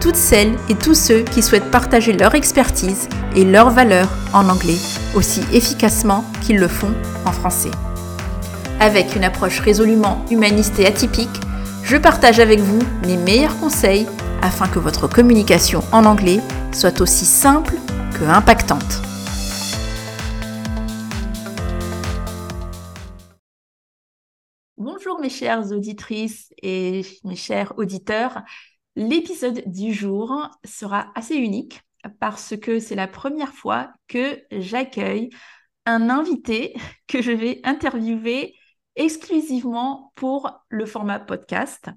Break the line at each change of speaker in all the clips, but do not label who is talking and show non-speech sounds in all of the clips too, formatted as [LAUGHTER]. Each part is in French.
toutes celles et tous ceux qui souhaitent partager leur expertise et leurs valeurs en anglais aussi efficacement qu'ils le font en français. Avec une approche résolument humaniste et atypique, je partage avec vous mes meilleurs conseils afin que votre communication en anglais soit aussi simple que impactante. Bonjour mes chères auditrices et mes chers auditeurs. L'épisode du jour sera assez unique parce que c'est la première fois que j'accueille un invité que je vais interviewer exclusivement pour le format podcast.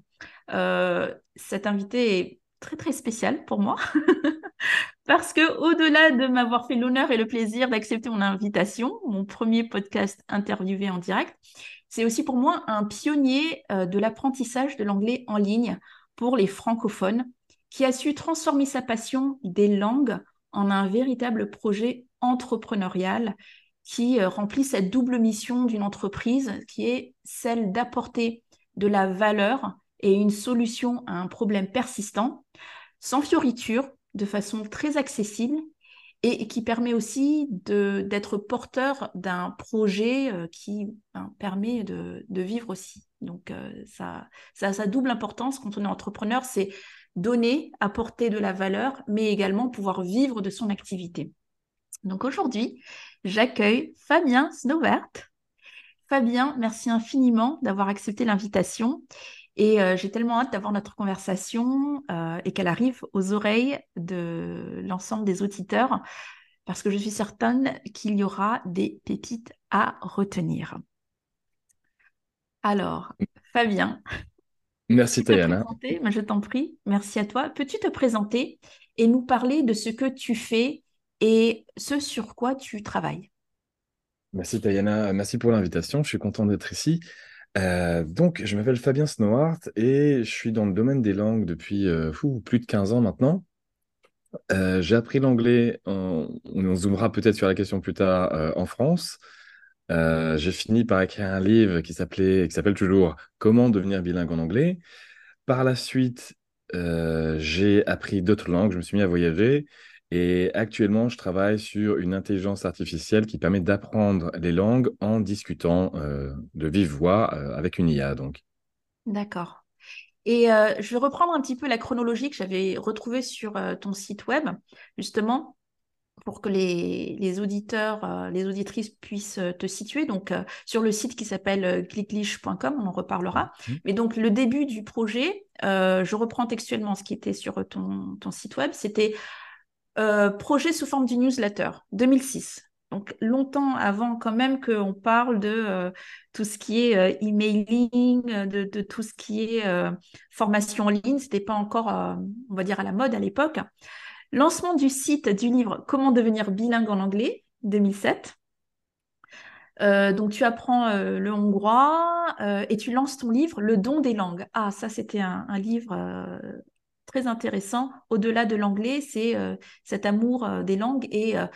Euh, cet invité est très très spécial pour moi [LAUGHS] parce que au-delà de m'avoir fait l'honneur et le plaisir d'accepter mon invitation, mon premier podcast interviewé en direct, c'est aussi pour moi un pionnier euh, de l'apprentissage de l'anglais en ligne pour les francophones, qui a su transformer sa passion des langues en un véritable projet entrepreneurial qui euh, remplit cette double mission d'une entreprise qui est celle d'apporter de la valeur et une solution à un problème persistant, sans fioriture, de façon très accessible et qui permet aussi d'être porteur d'un projet euh, qui ben, permet de, vivre aussi. Donc euh, ça, a sa double importance quand on est entrepreneur, c'est donner, apporter de la valeur, mais également pouvoir vivre de son activité. Donc aujourd'hui, j'accueille Fabien Snowvert. Fabien, merci infiniment d'avoir accepté l'invitation. Et euh, j'ai tellement hâte d'avoir notre conversation euh, et qu'elle arrive aux oreilles de l'ensemble des auditeurs, parce que je suis certaine qu'il y aura des pépites à retenir. Alors, Fabien.
Merci Tayana.
Je t'en prie, merci à toi. Peux-tu te présenter et nous parler de ce que tu fais et ce sur quoi tu travailles?
Merci Tayana, merci pour l'invitation. Je suis content d'être ici. Euh, donc, je m'appelle Fabien Snowhart et je suis dans le domaine des langues depuis euh, plus de 15 ans maintenant. Euh, j'ai appris l'anglais, on zoomera peut-être sur la question plus tard, en France. j'ai fini par écrire un livre qui s'appelait, qui s'appelle toujours Comment devenir bilingue en anglais. Par la suite, j'ai appris d'autres langues, je me suis mis à voyager et actuellement, je travaille sur une intelligence artificielle qui permet d'apprendre les langues en discutant euh, de vive voix euh, avec une IA. Donc.
D'accord. Et euh, je vais reprendre un petit peu la chronologie que j'avais retrouvée sur ton site web, justement, pour que les, auditeurs, les auditrices puissent te situer. Donc, sur le site qui s'appelle clicklish.com, on en reparlera. Mmh. Mais donc, le début du projet, je reprends textuellement ce qui était sur ton, ton site web, c'était euh, projet sous forme du newsletter, 2006. Donc longtemps avant quand même qu'on parle de euh, tout ce qui est euh, emailing, de, tout ce qui est formation en ligne. C'était pas encore, on va dire, à la mode à l'époque. Lancement du site du livre Comment devenir bilingue en anglais, 2007. donc tu apprends le hongrois et tu lances ton livre Le don des langues. Ah, ça c'était un, livre très intéressant. Au-delà de l'anglais, c'est euh, cet amour euh, des langues et euh,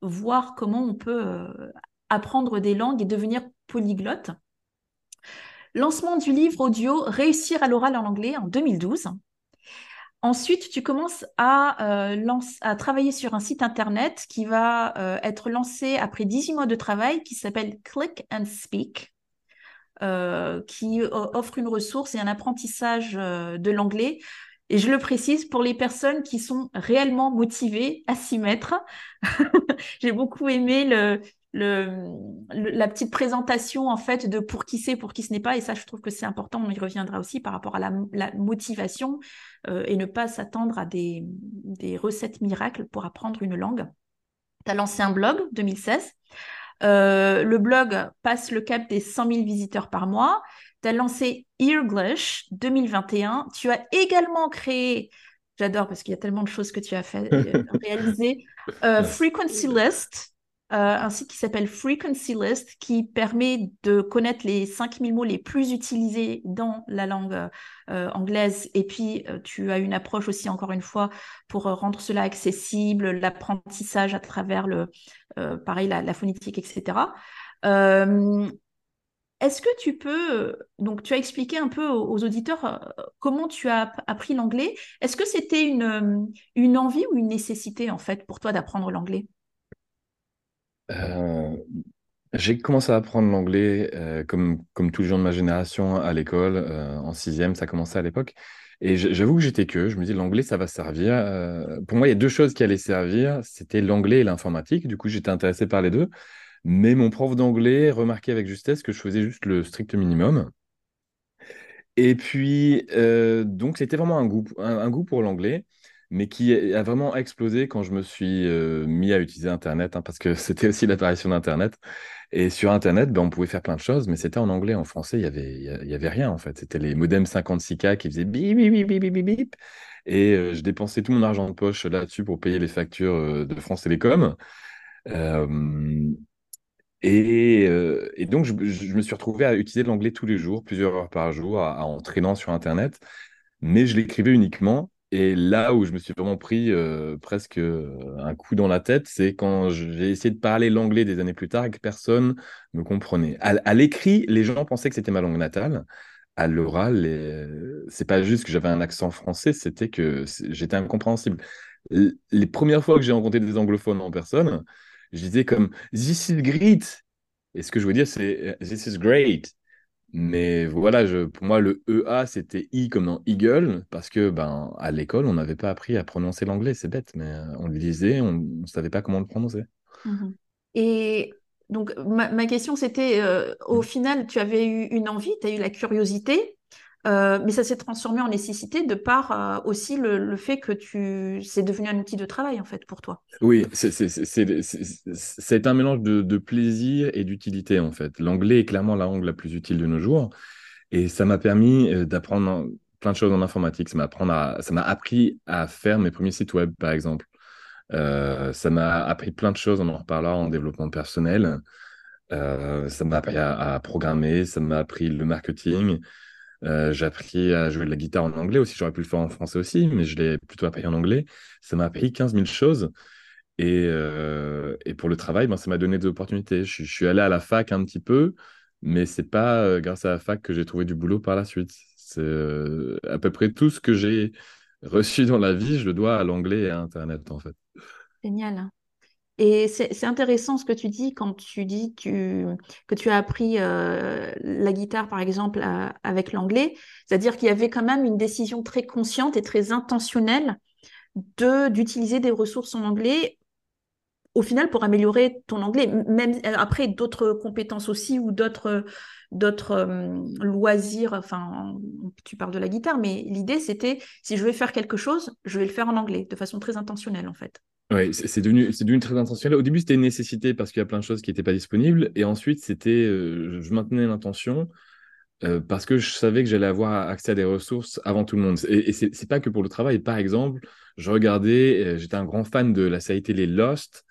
voir comment on peut apprendre des langues et devenir polyglotte. Lancement du livre audio Réussir à l'oral en anglais en 2012. Ensuite, tu commences à, à, travailler sur un site internet qui va être lancé après 18 mois de travail qui s'appelle Click and Speak. qui offre une ressource et un apprentissage de l'anglais et je le précise pour les personnes qui sont réellement motivées à s'y mettre. [LAUGHS] J'ai beaucoup aimé le, la petite présentation en fait de pour qui c'est, pour qui ce n'est pas. Et ça, je trouve que c'est important. On y reviendra aussi par rapport à la, motivation euh, et ne pas s'attendre à des, des, recettes miracles pour apprendre une langue. Tu as lancé un blog 2016. Euh, le blog passe le cap des 100 000 visiteurs par mois. Tu as lancé Earglish 2021. Tu as également créé, j'adore parce qu'il y a tellement de choses que tu as fait, euh, [LAUGHS] réalisé, euh, Frequency List un site qui s'appelle Frequency List qui permet de connaître les 5000 mots les plus utilisés dans la langue anglaise. Et puis, tu as une approche aussi, encore une fois, pour rendre cela accessible, l'apprentissage à travers le, pareil, la, la, phonétique, etc. Est-ce que tu peux, donc tu as expliqué un peu aux, auditeurs euh, comment tu as appris l'anglais. Est-ce que c'était une, euh, une envie ou une nécessité en fait pour toi d'apprendre l'anglais?
Euh, J'ai commencé à apprendre l'anglais comme, comme tous les gens de ma génération à l'école, en sixième, ça commençait à l'époque. Et j'avoue que j'étais que, je me dis l'anglais ça va servir. pour moi, il y a deux choses qui allaient servir, c'était l'anglais et l'informatique. Du coup, j'étais intéressé par les deux. Mais mon prof d'anglais remarquait avec justesse que je faisais juste le strict minimum. Et puis, euh, donc, c'était vraiment un goût, un, goût pour l'anglais, mais qui a vraiment explosé quand je me suis euh, mis à utiliser Internet, hein, parce que [LAUGHS] c'était aussi l'apparition d'Internet. Et sur Internet, ben, on pouvait faire plein de choses, mais c'était en anglais. En français, il n'y avait, y avait rien, en fait. C'était les modems 56K qui faisaient bip, bip, bip, bip, bip, bip. Et euh, je dépensais tout mon argent de poche là-dessus pour payer les factures de France Télécom. Euh, et, donc, je, me suis retrouvé à utiliser l'anglais tous les jours, plusieurs heures par jour, à, en traînant sur Internet, mais je l'écrivais uniquement. Et là où je me suis vraiment pris euh, presque euh, un coup dans la tête, c'est quand j'ai essayé de parler l'anglais des années plus tard et que personne me comprenait. À, l'écrit, les gens pensaient que c'était ma langue natale. À l'oral, c'est pas juste que j'avais un accent français, c'était que j'étais incompréhensible. Les premières fois que j'ai rencontré des anglophones en personne, je disais comme This is great. Et ce que je veux dire, c'est This is great. Mais voilà, je, pour moi, le EA, c'était I comme dans Eagle, parce que ben, à l'école, on n'avait pas appris à prononcer l'anglais, c'est bête, mais euh, on le lisait, on ne savait pas comment le prononcer.
Mhm. Et donc, ma, question, c'était, euh, au final, tu avais eu une envie, tu as eu la curiosité, euh, mais ça s'est transformé en nécessité de par euh, aussi le, fait que tu c'est devenu un outil de travail en fait pour toi.
Oui, c'est un mélange de, plaisir et d'utilité en fait. L'anglais est clairement la langue la plus utile de nos jours et ça m'a permis euh, d'apprendre plein de choses en informatique. Ça m'a appris à faire mes premiers sites web par exemple. ça m'a appris plein de choses, on en reparlera en développement personnel. ça m'a appris à, programmer, ça m'a appris le marketing. Euh, j'ai appris à jouer de la guitare en anglais aussi. J'aurais pu le faire en français aussi, mais je l'ai plutôt appris en anglais. Ça m'a appris 15 000 choses. Et, euh, et pour le travail, ben, ça m'a donné des opportunités. Je, suis allé à la fac un petit peu, mais c'est pas euh, grâce à la fac que j'ai trouvé du boulot par la suite. C'est à peu près tout ce que j'ai reçu dans la vie, je le dois à l'anglais et à Internet, en fait.
Génial. Et c'est intéressant ce que tu dis quand tu dis que tu as appris euh, la guitare, par exemple, avec l'anglais. C'est-à-dire qu'il y avait quand même une décision très consciente et très intentionnelle d'utiliser des ressources en anglais au final pour améliorer ton anglais, même euh, après d'autres compétences aussi ou d'autres euh, loisirs. Enfin, tu parles de la guitare, mais l'idée c'était si je vais faire quelque chose, je vais le faire en anglais de façon très intentionnelle en fait.
Oui, c'est devenu, devenu très intentionnel. Au début, c'était une nécessité parce qu'il y a plein de choses qui n'étaient pas disponibles. Et ensuite, c'était, euh, je maintenais l'intention euh, parce que je savais que j'allais avoir accès à des ressources avant tout le monde. Et, et c'est pas que pour le travail. Par exemple, je regardais, euh, j'étais un grand fan de la série télé Lost.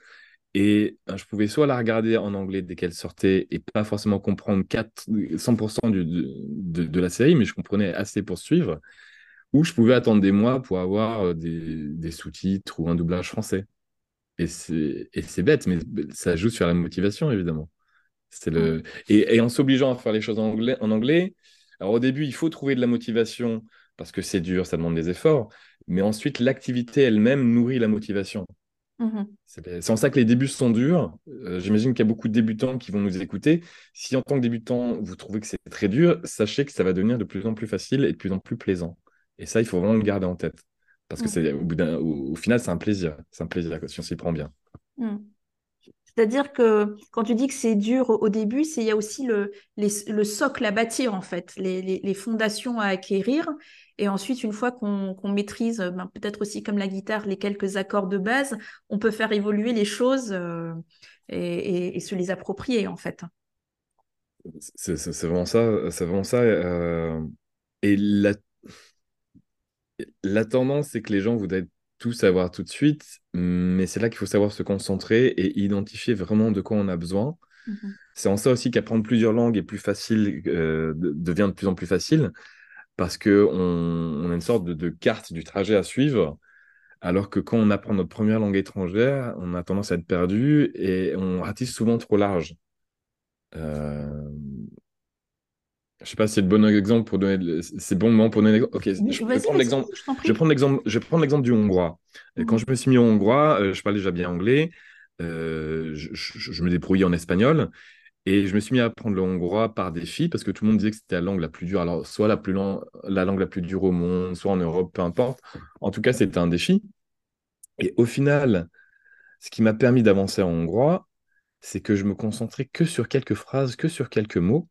Et je pouvais soit la regarder en anglais dès qu'elle sortait et pas forcément comprendre 4, 100% du, de, de, la série, mais je comprenais assez pour suivre ou je pouvais attendre des mois pour avoir euh, des, sous-titres ou un doublage français. Et c'est bête, mais ça joue sur la motivation, évidemment. Le... Et, en s'obligeant à faire les choses en anglais, en anglais, alors au début, il faut trouver de la motivation parce que c'est dur, ça demande des efforts, mais ensuite, l'activité elle-même nourrit la motivation. Mmh c'est en ça que les débuts sont durs. Euh, j'imagine qu'il y a beaucoup de débutants qui vont nous écouter. Si en tant que débutant, vous trouvez que c'est très dur, sachez que ça va devenir de plus en plus facile et de plus en plus plaisant. Et ça, il faut vraiment le garder en tête. Parce que mm. c'est au, au, final, c'est un plaisir. C'est un plaisir si on s'y prend bien.
Mm. C'est-à-dire que quand tu dis que c'est dur au, début, c'est il y a aussi le, le, socle à bâtir, en fait, les, les, fondations à acquérir. Et ensuite, une fois qu'on maîtrise, ben, peut-être aussi comme la guitare, les quelques accords de base, on peut faire évoluer les choses euh, et, et, se les approprier, en fait.
C'est vraiment ça. C'est vraiment ça. Euh, et la la tendance, c'est que les gens voudraient tout savoir tout de suite, mais c'est là qu'il faut savoir se concentrer et identifier vraiment de quoi on a besoin.
Mhm.
C'est en ça aussi qu'apprendre plusieurs langues est plus facile, euh, de- devient de plus en plus facile, parce que on, on a une sorte de, de carte du trajet à suivre, alors que quand on apprend notre première langue étrangère, on a tendance à être perdu et on ratisse souvent trop large. Euh, je sais pas si c'est le bon exemple pour donner, le- c'est bon moment pour donner. Ok, je
Oui,
je vais prendre l'exemple.
je
l'exemple, je l'exemple du hongrois. Quand
Mhm.
je me suis mis au hongrois, euh, je parlais déjà bien anglais, euh, je, je- je me débrouillais en espagnol, et je me suis mis à apprendre le hongrois par défi, parce que tout le monde disait que c'était la langue la plus dure, alors soit la, plus la langue la plus dure au monde, soit en Europe, peu importe. En tout cas, c'était un défi. Et au final, ce qui m'a permis d'avancer en hongrois, c'est que je me concentrais que sur quelques phrases, que sur quelques mots,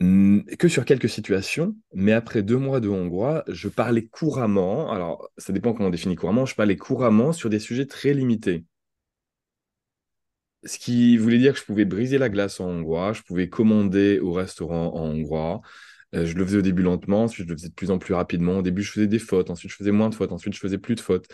que sur quelques situations, mais après deux mois de hongrois, je parlais couramment, alors ça dépend comment on définit couramment, je parlais couramment sur des sujets très limités. Ce qui voulait dire que je pouvais briser la glace en hongrois, je pouvais commander au restaurant en hongrois. Euh, je le faisais au début lentement, ensuite je le faisais de plus en plus rapidement. Au début, je faisais des fautes, ensuite je faisais moins de fautes, ensuite je faisais plus de fautes.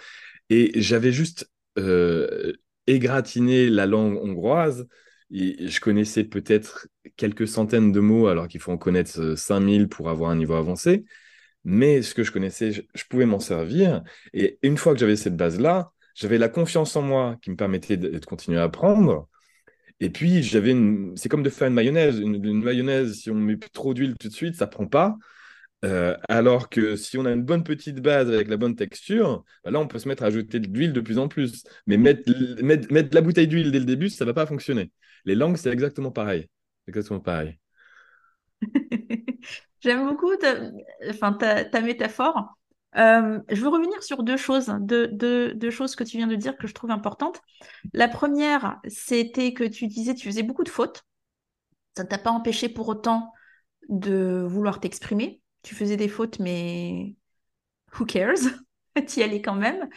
Et j'avais juste euh, égratigné la langue hongroise. Je connaissais peut-être quelques centaines de mots, alors qu'il faut en connaître euh, 5000 pour avoir un niveau avancé. Mais ce que je connaissais, je, pouvais m'en servir. Et une fois que j'avais cette base-là, j'avais la confiance en moi qui me permettait de, continuer à apprendre. Et puis, j'avais c'est comme de faire une mayonnaise. Une, une mayonnaise, si on met trop d'huile tout de suite, ça prend pas. Euh, alors que si on a une bonne petite base avec la bonne texture, bah là, on peut se mettre à ajouter de l'huile de plus en plus. Mais mettre, la bouteille d'huile dès le début, ça va pas fonctionner. Les langues, c'est exactement pareil. Exactement pareil. [LAUGHS]
J'aime beaucoup ta, métaphore. Euh, je veux revenir sur deux choses, deux, deux, choses que tu viens de dire que je trouve importantes. La première, c'était que tu disais tu faisais beaucoup de fautes. Ça ne t'a pas empêché pour autant de vouloir t'exprimer. Tu faisais des fautes, mais who cares? [LAUGHS] Tu y allais quand même.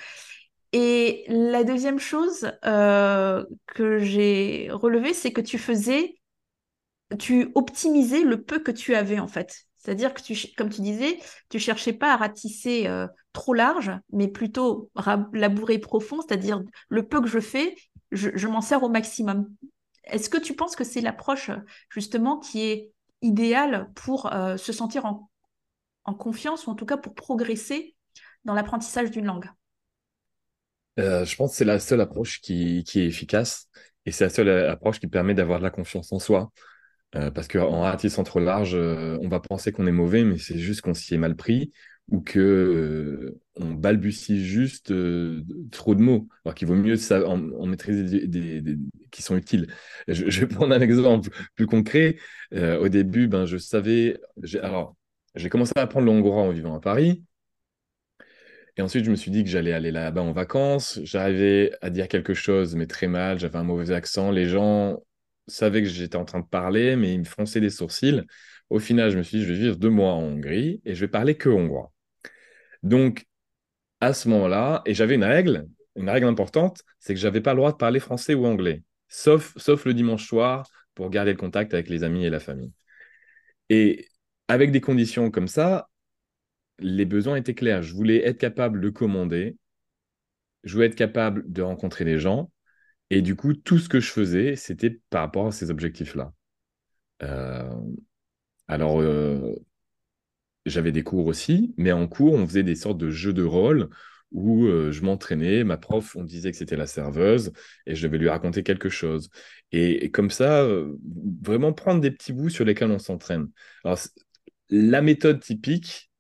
Et la deuxième chose euh, que j'ai relevée, c'est que tu faisais, tu optimisais le peu que tu avais en fait. C'est-à-dire que tu, comme tu disais, tu cherchais pas à ratisser euh, trop large, mais plutôt labourer profond, c'est-à-dire le peu que je fais, je, je m'en sers au maximum. Est-ce que tu penses que c'est l'approche justement qui est idéale pour euh, se sentir en, en confiance ou en tout cas pour progresser dans l'apprentissage d'une langue?
Euh, je pense que c'est la seule approche qui, est efficace et c'est la seule euh, approche qui permet d'avoir de la confiance en soi. Euh, parce qu'en ratissant trop large, euh, on va penser qu'on est mauvais, mais c'est juste qu'on s'y est mal pris ou que on balbutie juste trop de mots. Alors qu'il vaut mieux en, maîtriser des, des- qui sont utiles. Je, je vais prendre un exemple plus concret. Au début, ben, je savais. Alors, j'ai commencé à apprendre le hongrois en vivant à Paris. Et ensuite, je me suis dit que j'allais aller là-bas en vacances. J'arrivais à dire quelque chose, mais très mal. J'avais un mauvais accent. Les gens savaient que j'étais en train de parler, mais ils me fronçaient des sourcils. Au final, je me suis dit, je vais vivre deux mois en Hongrie et je vais parler que hongrois. Donc, à ce moment-là, et j'avais une règle, une règle importante, c'est que j'avais pas le droit de parler français ou anglais, sauf, sauf le dimanche soir pour garder le contact avec les amis et la famille. Et avec des conditions comme ça, les besoins étaient clairs. Je voulais être capable de commander, je voulais être capable de rencontrer des gens, et du coup, tout ce que je faisais, c'était par rapport à ces objectifs-là. Euh, alors, euh, j'avais des cours aussi, mais en cours, on faisait des sortes de jeux de rôle où euh, je m'entraînais, ma prof, on disait que c'était la serveuse, et je devais lui raconter quelque chose. Et, comme ça, vraiment prendre des petits bouts sur lesquels on s'entraîne. Alors, la méthode typique,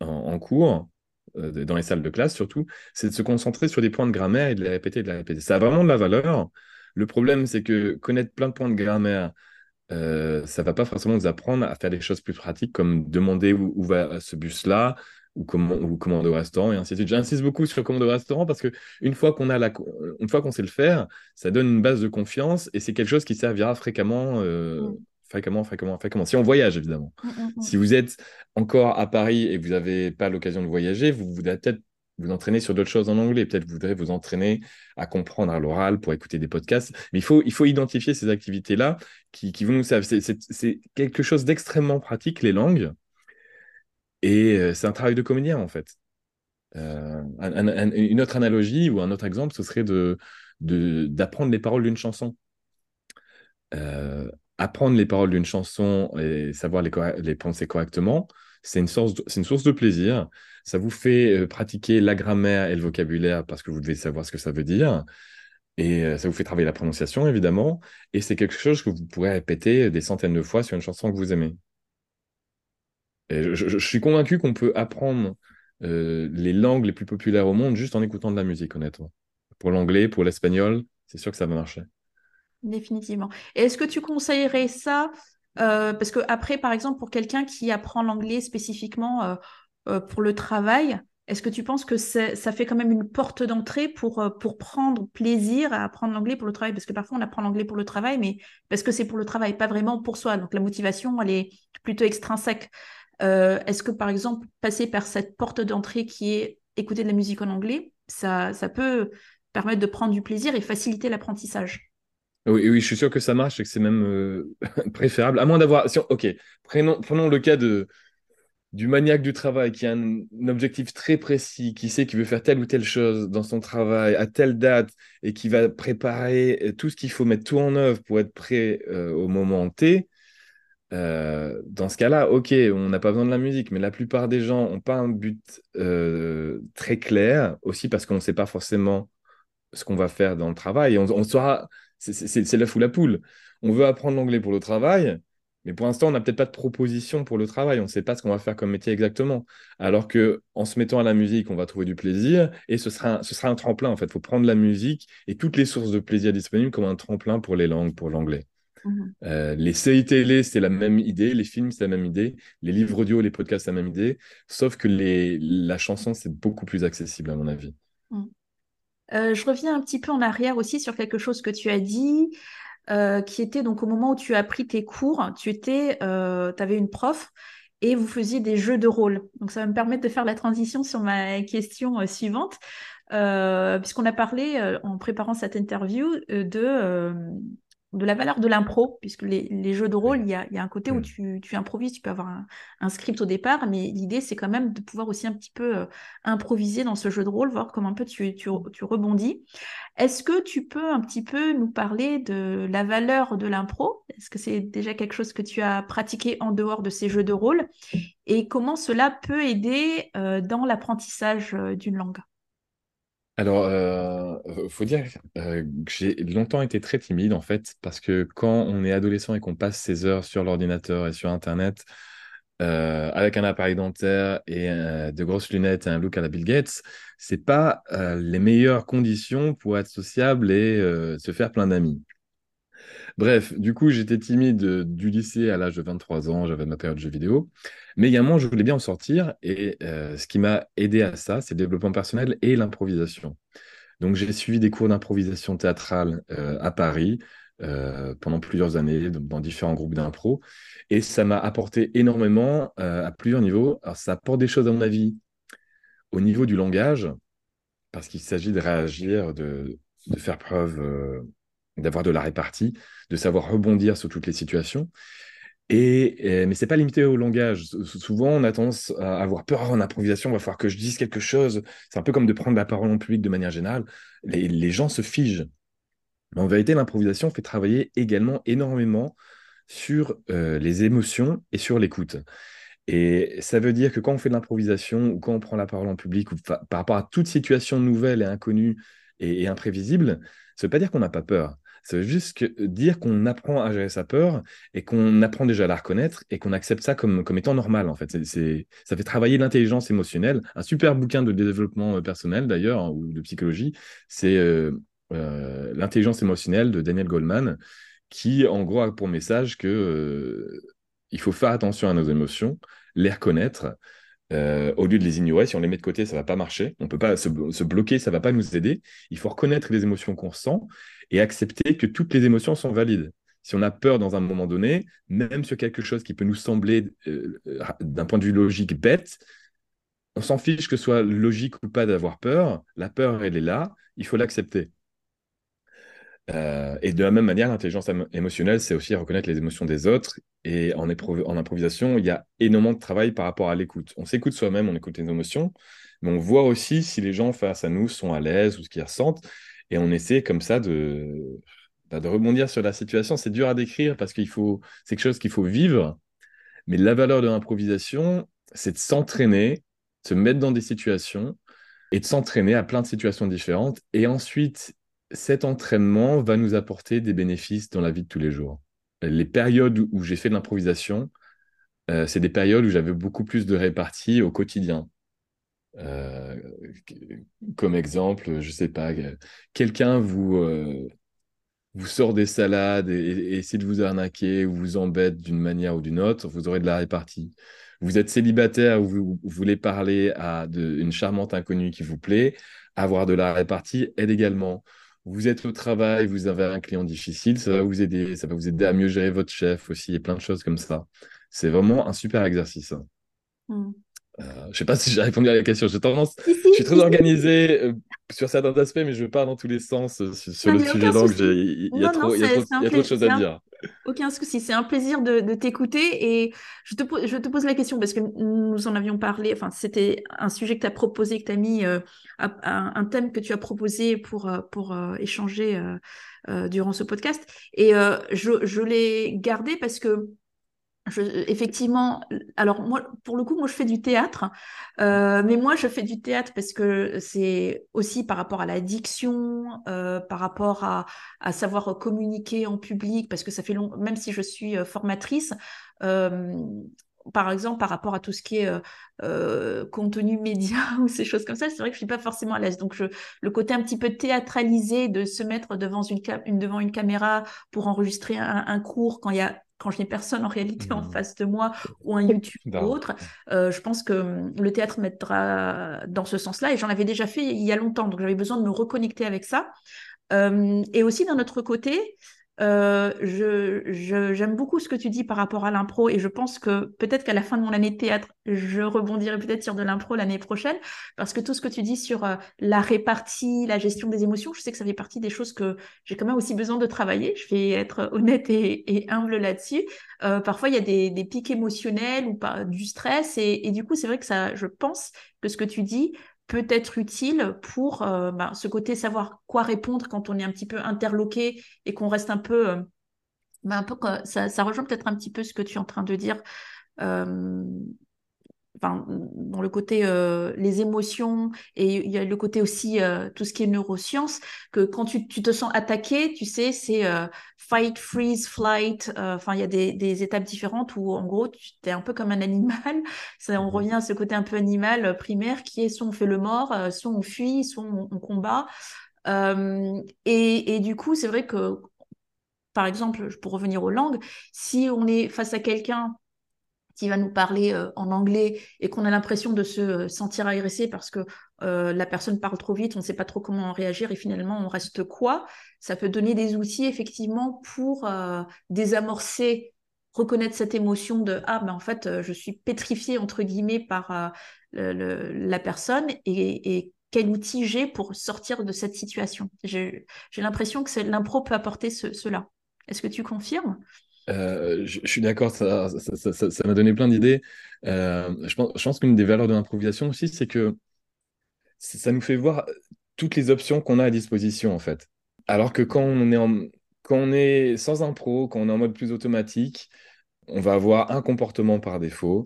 en, cours, euh, dans les salles de classe surtout, c'est de se concentrer sur des points de grammaire et de les répéter, de les répéter. Ça a vraiment de la valeur. Le problème, c'est que connaître plein de points de grammaire, euh, ça va pas forcément nous apprendre à faire des choses plus pratiques comme demander où, va ce bus-là ou comment ou commander au restaurant et ainsi de suite. J'insiste beaucoup sur commander au restaurant parce que une fois qu'on a la, une fois qu'on sait le faire, ça donne une base de confiance et c'est quelque chose qui servira fréquemment, euh,
Mm.
fréquemment, fréquemment, fréquemment. Si on voyage évidemment.
Mm, mm, mm.
Si vous êtes encore à Paris et que vous n'avez pas l'occasion de voyager, vous voudrez peut-être vous entraîner sur d'autres choses en anglais. Peut-être vous voudrez vous entraîner à comprendre à l'oral pour écouter des podcasts. Mais il faut, il faut identifier ces activités-là qui, qui vont nous servir. C'est- quelque chose d'extrêmement pratique, les langues. Et euh, c'est un travail de comédien, en fait. Euh, une autre analogie ou un autre exemple, ce serait de, d'apprendre les paroles d'une chanson. Euh, apprendre les paroles d'une chanson et savoir les, les prononcer correctement, c'est une, source de, une source de plaisir. Ça vous fait euh, pratiquer la grammaire et le vocabulaire parce que vous devez savoir ce que ça veut dire. Et ça vous fait travailler la prononciation, évidemment. Et c'est quelque chose que vous pourrez répéter des centaines de fois sur une chanson que vous aimez. Et je suis convaincu qu'on peut apprendre euh, les langues les plus populaires au monde juste en écoutant de la musique, honnêtement. Pour l'anglais, pour l'espagnol, c'est sûr que ça va marcher.
Définitivement. Est-ce que tu conseillerais ça euh, Parce que après, par exemple, pour quelqu'un qui apprend l'anglais spécifiquement euh, pour le travail, est-ce que tu penses que ça fait quand même une porte d'entrée pour, prendre plaisir à apprendre l'anglais pour le travail? Parce que parfois, on apprend l'anglais pour le travail, mais parce que c'est pour le travail, pas vraiment pour soi. Donc, la motivation, elle est plutôt extrinsèque. Euh, est-ce que, par exemple, passer par cette porte d'entrée qui est écouter de la musique en anglais, ça peut permettre de prendre du plaisir et faciliter l'apprentissage?
Oui, oui, je suis sûr que ça marche et que c'est même euh, [LAUGHS] préférable. À moins d'avoir. ok, prenons, prenons le cas de, du maniaque du travail qui a un, objectif très précis, qui sait qu'il veut faire telle ou telle chose dans son travail à telle date et qui va préparer euh, tout ce qu'il faut mettre tout en œuvre pour être prêt au moment T. Euh, dans ce cas-là, ok, on n'a pas besoin de la musique, mais la plupart des gens n'ont pas un but euh, très clair, aussi parce qu'on ne sait pas forcément ce qu'on va faire dans le travail. On, on saura, c'est l'œuf ou la poule. On veut apprendre l'anglais pour le travail, mais pour l'instant, on n'a peut-être pas de proposition pour le travail. On ne sait pas ce qu'on va faire comme métier exactement. Alors que en se mettant à la musique, on va trouver du plaisir et ce sera, ce sera un tremplin. En fait, il faut prendre la musique et toutes les sources de plaisir disponibles comme un tremplin pour les langues, pour l'anglais. Mhm. Euh, les séries télé, c'est la même idée, les films, c'est la même idée, les livres audio, les podcasts, c'est la même idée, sauf que les, la chanson, c'est beaucoup plus accessible, à mon avis.
Mhm. Euh, je reviens un petit peu en arrière aussi sur quelque chose que tu as dit, euh, qui était donc au moment où tu as pris tes cours, tu étais, avais une prof et vous faisiez des jeux de rôle. Donc ça va me permettre de faire la transition sur ma question suivante. puisqu'on a parlé en préparant cette interview de de la valeur de l'impro, puisque les, jeux de rôle, il y a, un côté où tu, improvises, tu peux avoir un, script au départ, mais l'idée, c'est quand même de pouvoir aussi un petit peu euh, improviser dans ce jeu de rôle, voir comment un peu tu, tu, rebondis. Est-ce que tu peux un petit peu nous parler de la valeur de l'impro? Est-ce que c'est déjà quelque chose que tu as pratiqué en dehors de ces jeux de rôle? Et comment cela peut aider euh, dans l'apprentissage euh, d'une langue?
Alors, il euh, faut dire euh, que j'ai longtemps été très timide, en fait, parce que quand on est adolescent et qu'on passe ses heures sur l'ordinateur et sur Internet, euh, avec un appareil dentaire et de grosses lunettes et un look à la Bill Gates, c'est pas les meilleures conditions pour être sociable et se faire plein d'amis. Bref, du coup, j'étais timide du lycée à l'âge de 23 ans, j'avais ma période de jeux vidéo. Mais également, je voulais bien en sortir. Et euh, ce qui m'a aidé à ça, c'est le développement personnel et l'improvisation. Donc, j'ai suivi des cours d'improvisation théâtrale euh, à Paris euh, pendant plusieurs années, dans différents groupes d'impro. Et ça m'a apporté énormément à plusieurs niveaux. Alors, ça apporte des choses dans ma vie au niveau du langage, parce qu'il s'agit de réagir, de, de faire preuve d'avoir de la répartie, de savoir rebondir sur toutes les situations. Et, mais c'est pas limité au langage. Souvent, on a tendance à avoir peur en improvisation. Il va falloir que je dise quelque chose. C'est un peu comme de prendre la parole en public de manière générale. Les, gens se figent. Mais en vérité, l'improvisation fait travailler également énormément sur euh, les émotions et sur l'écoute. Et ça veut dire que quand on fait de l'improvisation ou quand on prend la parole en public ou par rapport à toute situation nouvelle et inconnue et, et imprévisible, ça veut pas dire qu'on n'a pas peur. Ça juste dire qu'on apprend à gérer sa peur et qu'on apprend déjà à la reconnaître et qu'on accepte ça comme, étant normal, en fait. Ça fait travailler l'intelligence émotionnelle. Un super bouquin de développement euh, personnel, d'ailleurs, hein, ou de psychologie, c'est euh, euh, L'intelligence émotionnelle de Daniel Goldman, qui, en gros, a pour message que il faut faire attention à nos émotions, les reconnaître, au lieu de les ignorer, si on les met de côté, ça va pas marcher. On peut pas se, bloquer, ça va pas nous aider. Il faut reconnaître les émotions qu'on ressent et accepter que toutes les émotions sont valides. Si on a peur dans un moment donné, même sur quelque chose qui peut nous sembler, euh, d'un point de vue logique, bête, on s'en fiche que ce soit logique ou pas d'avoir peur. La peur, elle est là, il faut l'accepter. Euh, et de la même manière, l'intelligence émotionnelle, c'est aussi reconnaître les émotions des autres. Et en, improvisation, il y a énormément de travail par rapport à l'écoute. On s'écoute soi-même, on écoute les émotions, mais on voit aussi si les gens face à nous sont à l'aise ou ce qu'ils ressentent, et on essaie comme ça de, bah, rebondir sur la situation. C'est dur à décrire parce qu'il faut, c'est quelque chose qu'il faut vivre, mais la valeur de l'improvisation, c'est de s'entraîner, de se mettre dans des situations et de s'entraîner à plein de situations différentes, et ensuite cet entraînement va nous apporter des bénéfices dans la vie de tous les jours. Les périodes où j'ai fait de l'improvisation, euh, c'est des périodes où j'avais beaucoup plus de répartie au quotidien. Euh, comme exemple, je sais pas, quelqu'un vous, euh, vous sort des salades et, essaie de vous arnaquer ou vous embête d'une manière ou d'une autre, vous aurez de la répartie. Vous êtes célibataire ou vous, voulez parler à une charmante inconnue qui vous plaît, avoir de la répartie aide également. Vous êtes au travail, vous avez un client difficile, ça va vous aider, ça va vous aider à mieux gérer votre chef aussi, et plein de choses comme ça. C'est vraiment un super exercice. Mm. Euh, je ne sais pas si j'ai répondu à la question. J'ai tendance, je suis très organisé euh, sur certains aspects, mais je pars dans tous les sens euh, sur, le sujet langue. Il y a, trop, de choses à dire.
Aucun souci, c'est un plaisir de, t'écouter et je te, je te pose la question parce que nous en avions parlé, enfin c'était un sujet que tu as proposé, que tu mis, un, thème que tu as proposé pour, pour échanger durant ce podcast et je, je l'ai gardé parce que effectivement, alors moi, pour le coup, moi je fais du théâtre, euh, mais moi je fais du théâtre parce que c'est aussi par rapport à l'addiction, euh, par rapport à, à, savoir communiquer en public, parce que ça fait long, même si je suis euh, formatrice, par exemple par rapport à tout ce qui est contenu média [LAUGHS] ou ces choses comme ça, c'est vrai que je suis pas forcément à l'aise. Donc je, le côté un petit peu théâtralisé de se mettre devant une, une devant une caméra pour enregistrer un, un cours quand il y a quand je n'ai personne en réalité en mmh. face de moi ou un YouTube ou autre, euh, je pense que hum, le théâtre m'aidera dans ce sens-là. Et j'en avais déjà fait il y a longtemps, donc j'avais besoin de me reconnecter avec ça. Euh, et aussi d'un autre côté, euh, je, j'aime beaucoup ce que tu dis par rapport à l'impro et je pense que peut-être qu'à la fin de mon année de théâtre, je rebondirai peut-être sur de l'impro l'année prochaine parce que tout ce que tu dis sur euh, la répartie, la gestion des émotions, je sais que ça fait partie des choses que j'ai quand même aussi besoin de travailler. Je vais être honnête et, humble là-dessus. Euh, parfois, il y a des, des, pics émotionnels ou pas, du stress et, et du coup, c'est vrai que ça, je pense que ce que tu dis, peut être utile pour euh, bah, ce côté savoir quoi répondre quand on est un petit peu interloqué et qu'on reste un peu, euh, bah, un peu ça, ça rejoint peut-être un petit peu ce que tu es en train de dire euh, dans le côté euh, les émotions et il y a le côté aussi euh, tout ce qui est neurosciences que quand tu, tu te sens attaqué tu sais c'est euh, fight freeze flight enfin il y a des, des, étapes différentes où en gros tu es un peu comme un animal. [LAUGHS] Ça, on mmh revient à ce côté un peu animal primaire qui est soit on fait le mort soit on fuit soit on, on combat. Et, et, du coup c'est vrai que par exemple pour revenir aux langues si on est face à quelqu'un qui va nous parler euh, en anglais et qu'on a l'impression de se euh, sentir agressé parce que euh, la personne parle trop vite, on ne sait pas trop comment réagir et finalement on reste quoi, ça peut donner des outils effectivement pour désamorcer, reconnaître cette émotion de ah ben en fait je suis pétrifié entre guillemets par la personne et, quel outil j'ai pour sortir de cette situation? J'ai l'impression que l'impro peut apporter cela. Est-ce que tu confirmes?
Euh, je, suis d'accord, ça m'a donné plein d'idées. Euh, je pense, je pense qu'une des valeurs de l'improvisation aussi, c'est que ça nous fait voir toutes les options qu'on a à disposition, en fait. Alors que quand on est, sans impro, quand on est en mode plus automatique, on va avoir un comportement par défaut.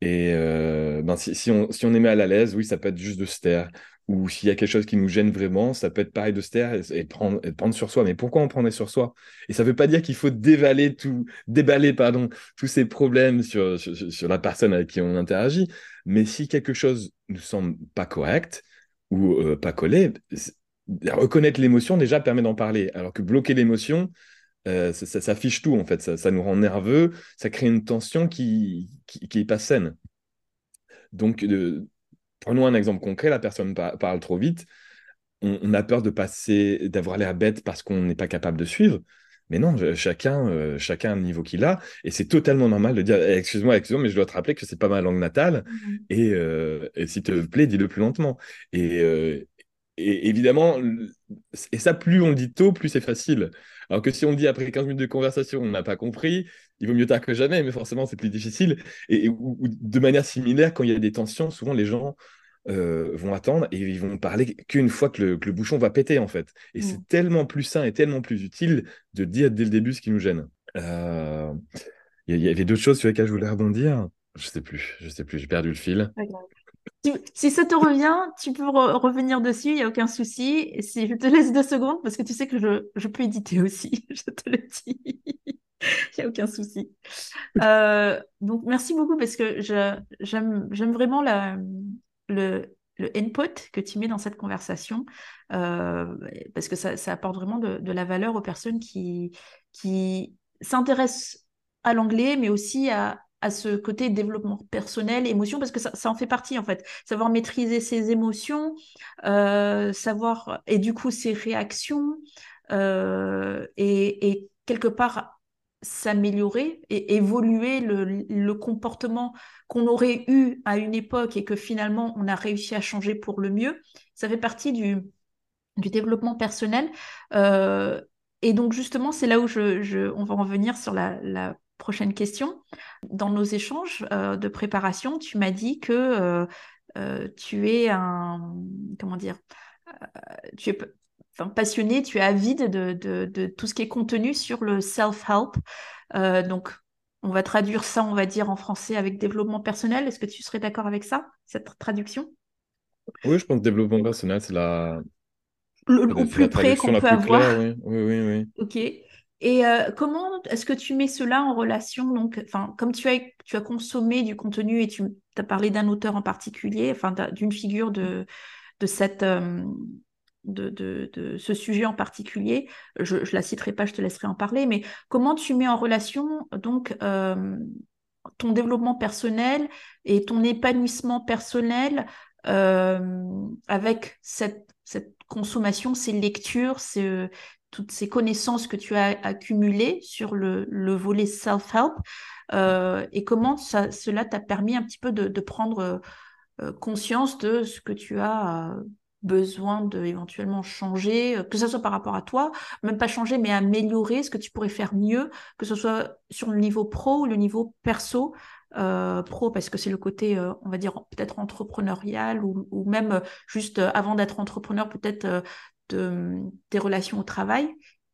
Et euh, ben si, on, si on est mal à l'aise, oui, ça peut être juste de se taire ou s'il y a quelque chose qui nous gêne vraiment, ça peut être pareil de se taire et, prendre, prendre, sur soi. Mais pourquoi on prendrait sur soi? Et ça ne veut pas dire qu'il faut dévaler tout, déballer pardon, tous ces problèmes sur, la personne avec qui on interagit. Mais si quelque chose ne semble pas correct ou euh, pas collé, reconnaître l'émotion déjà permet d'en parler. Alors que bloquer l'émotion, euh, ça, ça, fiche tout en fait. Ça, ça, nous rend nerveux, ça crée une tension qui n'est pas saine. Donc, de, Prenons un exemple concret, la personne parle trop vite, on, a peur de passer, d'avoir l'air bête parce qu'on n'est pas capable de suivre. Mais non, chacun, euh, chacun a le niveau qu'il a, et c'est totalement normal de dire eh, excuse-moi, excuse-moi, mais je dois te rappeler que c'est pas ma langue natale, mmh et, euh, et s'il te plaît, dis-le plus lentement. Et, euh, et, évidemment, et ça, plus on le dit tôt, plus c'est facile. Alors que si on dit après 15 minutes de conversation, on n'a pas compris, il vaut mieux tard que jamais, mais forcément, c'est plus difficile. Et, de manière similaire, quand il y a des tensions, souvent les gens vont attendre et ils vont parler qu'une fois que le, bouchon va péter, en fait. Et c'est mm. tellement plus sain et tellement plus utile de dire dès le début ce qui nous gêne. Il y, avait d'autres choses sur lesquelles je voulais rebondir? Je sais plus, je sais plus, j'ai perdu le fil.
Si, ça te revient, tu peux revenir dessus, il n'y a aucun souci. Si je te laisse deux secondes, parce que tu sais que je, je peux éditer aussi, [LAUGHS] je te le dis. [LAUGHS] Il n'y a aucun souci. Euh, donc, merci beaucoup parce que j'aime vraiment la, le, le input que tu mets dans cette conversation, euh, parce que ça, ça, apporte vraiment de, la valeur aux personnes qui, qui s'intéressent à l'anglais, mais aussi à, à ce côté développement personnel, émotion, parce que ça, ça, en fait partie en fait. Savoir maîtriser ses émotions, euh, savoir, et du coup ses réactions, et, et, quelque part s'améliorer et évoluer le, comportement qu'on aurait eu à une époque et que finalement on a réussi à changer pour le mieux, ça fait partie du, développement personnel. Euh, et donc justement, c'est là où je, je, on va en venir sur la, prochaine question. Dans nos échanges euh, de préparation, tu m'as dit que euh, tu es un comment dire, tu es passionné, tu es avide de, tout ce qui est contenu sur le self-help. donc, on va traduire ça, on va dire en français avec développement personnel. Est-ce que tu serais d'accord avec ça, cette traduction?
Oui, je pense que développement personnel, c'est la,
le, plus près qu'on peut avoir.
oui, oui, oui, oui.
Ok. Et euh, comment est-ce que tu mets cela en relation donc, enfin, comme tu as, tu as consommé du contenu et tu as parlé d'un auteur en particulier, enfin, d'une figure de, de cette, euh, de, ce sujet en particulier, je, ne la citerai pas, je te laisserai en parler, mais comment tu mets en relation donc euh, ton développement personnel et ton épanouissement personnel avec cette, consommation, ces lectures, toutes ces connaissances que tu as accumulées sur le, le volet self-help euh, et comment cela t'a permis un petit peu de, prendre euh, conscience de ce que tu as euh, besoin de éventuellement changer, que ce soit par rapport à toi, même pas changer, mais améliorer ce que tu pourrais faire mieux, que ce soit sur le niveau pro ou le niveau perso. Euh, pro parce que c'est le côté, on va dire, peut-être entrepreneurial ou, ou même juste avant d'être entrepreneur, peut-être de tes relations au travail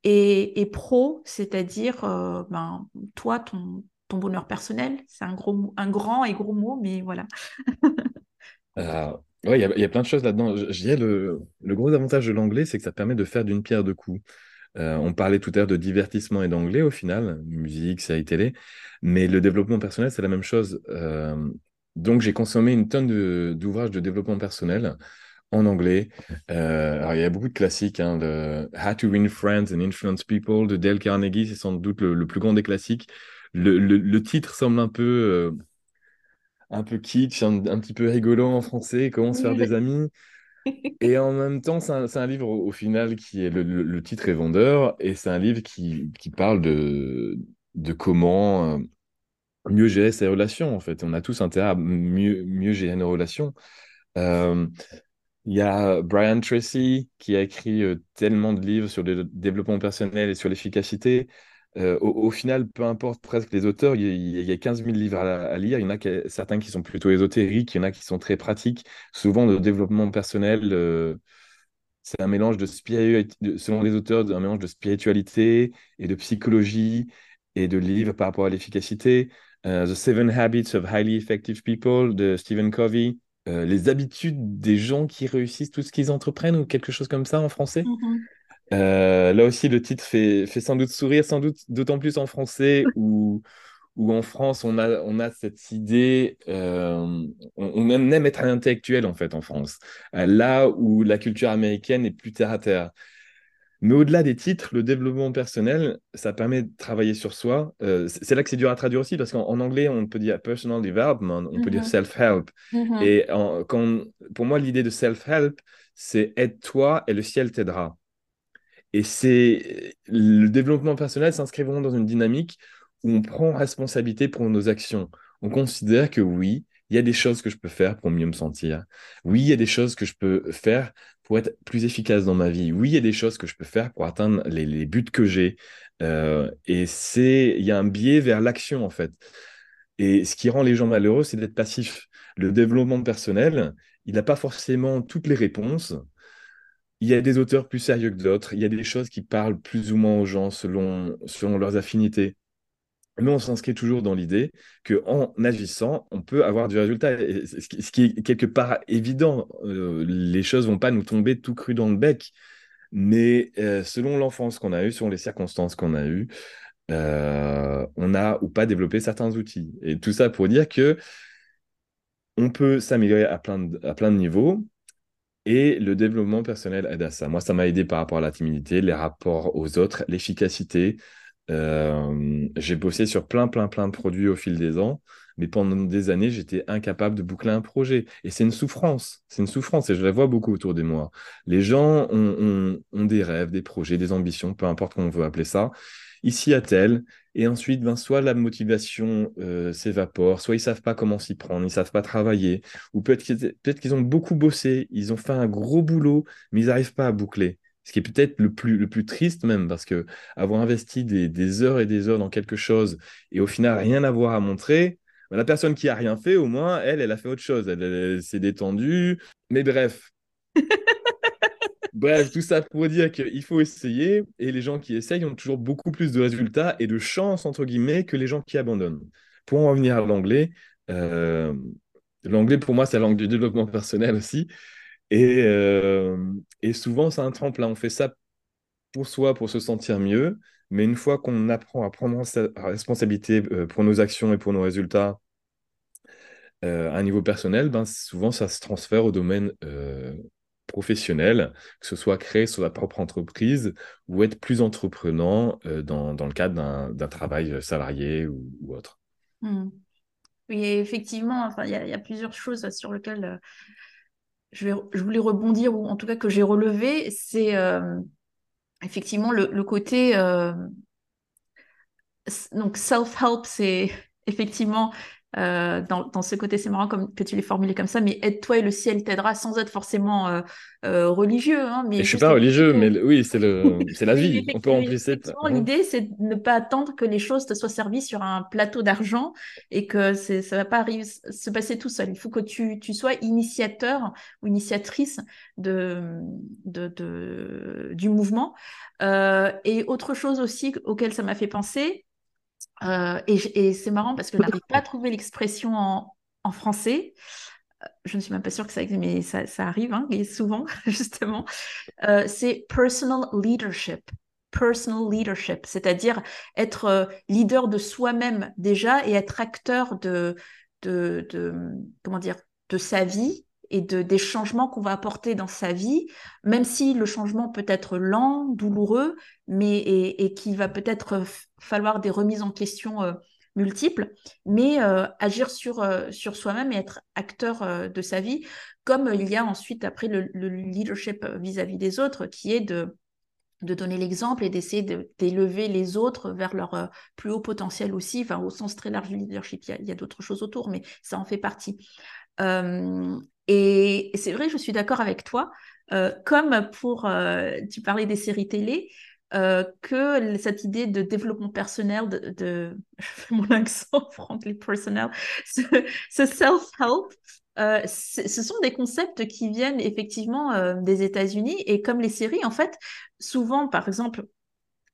et, pro, c'est-à-dire euh, ben, toi, ton, ton bonheur personnel. C'est un, un grand et gros mot, mais voilà.
Euh, il y, a plein de choses là-dedans. Je, dirais le, gros avantage de l'anglais, c'est que ça permet de faire d'une pierre deux coups. Euh, on parlait tout à l'heure de divertissement et d'anglais au final, musique, série télé, mais le développement personnel, c'est la même chose. Euh, donc j'ai consommé une tonne d'ouvrages de, développement personnel en anglais. Euh, il y a beaucoup de classiques. Hein, How to Win Friends and Influence People de Dale Carnegie, c'est sans doute le, plus grand des classiques. Le, titre semble un peu, un peu kitsch, un, petit peu rigolo en français, comment se faire des [LAUGHS] amis. Et en même temps, c'est un, un, livre au, final qui est le, titre est vendeur et c'est un livre qui, qui parle de, de comment euh, mieux gérer ses relations. En fait, on a tous intérêt à mieux, mieux gérer nos relations. Euh, il y a Brian Tracy qui a écrit euh, tellement de livres sur le développement personnel et sur l'efficacité. Euh, au, final, peu importe presque les auteurs, il y, a, 15 000 livres à, lire. Il y en a certains qui sont plutôt ésotériques, il y en a qui sont très pratiques. Souvent, le développement personnel, euh, c'est un mélange de, selon les auteurs, un mélange de spiritualité et de psychologie et de livres par rapport à l'efficacité. The Seven Habits of Highly Effective People de Stephen Covey euh, les habitudes des gens qui réussissent tout ce qu'ils entreprennent ou quelque chose comme ça en français. Mm-hmm. Euh, là aussi, le titre fait, fait sans doute sourire, sans doute d'autant plus en français où, où en France, on a, on a cette idée, euh, on, aime être un intellectuel en fait en France, là où la culture américaine est plus terre à terre. Mais au-delà des titres, le développement personnel, ça permet de travailler sur soi. Euh, c'est là que c'est dur à traduire aussi, parce qu'en anglais, on peut dire personal development, on peut dire mm-hmm. self-help. Mm-hmm. Et quand, pour moi, l'idée de self-help, c'est aide-toi et le ciel t'aidera. Et c'est le développement personnel s'inscrit dans une dynamique où on prend responsabilité pour nos actions. On considère que oui, il y a des choses que je peux faire pour mieux me sentir. Oui, il y a des choses que je peux faire pour être plus efficace dans ma vie. Oui, il y a des choses que je peux faire pour atteindre les, buts que j'ai. Euh, et c'est, il y a un biais vers l'action en fait. Et ce qui rend les gens malheureux, c'est d'être passif. Le développement personnel, il n'a pas forcément toutes les réponses. Il y a des auteurs plus sérieux que d'autres. Il y a des choses qui parlent plus ou moins aux gens selon, selon leurs affinités. Mais on s'inscrit toujours dans l'idée qu'en agissant, on peut avoir du résultat. ce, qui, est quelque part évident. Euh, les choses vont pas nous tomber tout cru dans le bec. Mais euh, selon l'enfance qu'on a eue, selon les circonstances qu'on a eues, euh, on a ou pas développé certains outils. Et tout ça pour dire que on peut s'améliorer à, plein à plein de niveaux. Et le développement personnel aide à ça. Moi, ça m'a aidé par rapport à la timidité, les rapports aux autres, l'efficacité. Euh, j'ai bossé sur plein, plein, plein de produits au fil des ans, mais pendant des années, j'étais incapable de boucler un projet. Et c'est une souffrance, c'est une souffrance, et je la vois beaucoup autour de moi. Les gens ont, ont des rêves, des projets, des ambitions, peu importe comment on veut appeler ça, ici à tel, et ensuite, ben, soit la motivation euh, s'évapore, soit ils savent pas comment s'y prendre, ils savent pas travailler, ou peut-être qu'ils ont beaucoup bossé, ils ont fait un gros boulot, mais ils n'arrivent pas à boucler. Ce qui est peut-être le plus, le plus triste même, parce que avoir investi des, heures et des heures dans quelque chose et au final rien avoir à montrer, ben, la personne qui a rien fait, au moins, elle, elle a fait autre chose. elle s'est détendue. Mais bref, [LAUGHS] Bref, tout ça pour dire qu'il faut essayer et les gens qui essayent ont toujours beaucoup plus de résultats et de chance, entre guillemets, que les gens qui abandonnent. Pour en revenir à l'anglais, euh, l'anglais pour moi, c'est la langue du développement personnel aussi. Et, euh, et souvent, c'est un tremplin. On fait ça pour soi, pour se sentir mieux. Mais une fois qu'on apprend à prendre sa responsabilité euh, pour nos actions et pour nos résultats à un niveau personnel, ben, souvent ça se transfère au domaine professionnel, que ce soit créer sur sa propre entreprise ou être plus entreprenant euh, dans, dans, le cadre d'un travail salarié ou, autre.
Hmm. Oui, effectivement, enfin, il y, y, a plusieurs choses sur lesquelles euh, je, vais, je voulais rebondir, ou en tout cas que j'ai relevé, c'est euh, effectivement le, le côté... donc, self-help, c'est [LAUGHS] effectivement euh, dans, ce côté, c'est marrant comme, que tu l'aies formulé comme ça, mais aide-toi et le ciel t'aidera sans être forcément euh, euh, religieux. Hein, mais
je suis pas religieux, mais oui, [LAUGHS] c'est la vie. On peut cette.
L'idée, c'est de ne pas attendre que les choses te soient servies sur un plateau d'argent et que ça va pas arriver, se passer tout seul. Il faut que tu, tu sois initiateur ou initiatrice de, de, de du mouvement. et autre chose aussi auquel ça m'a fait penser, euh, et, c'est marrant parce que je n'arrive pas à trouver l'expression en, français. Euh, je ne suis même pas sûre que ça existe, mais ça, arrive, hein, souvent, [LAUGHS] justement. Euh, c'est personal leadership. Personal leadership, c'est-à-dire être leader de soi-même déjà et être acteur de, comment dire, de sa vie et de, des changements qu'on va apporter dans sa vie, même si le changement peut être lent, douloureux, mais et qui va peut-être falloir des remises en question euh, multiples, mais euh, agir sur, euh, sur soi-même et être acteur de sa vie, comme il y a ensuite après le, leadership vis-à-vis des autres, qui est de donner l'exemple et d'essayer d'élever les autres vers leur plus haut potentiel aussi, enfin au sens très large du leadership, il y a, d'autres choses autour, mais ça en fait partie. Et c'est vrai, je suis d'accord avec toi. Comme pour, tu parlais des séries télé, euh, que cette idée de développement personnel, de, [LAUGHS] je fais mon accent [LAUGHS] franchement personnel, ce, self-help, ce sont des concepts qui viennent effectivement des États-Unis et comme les séries, en fait, souvent, par exemple,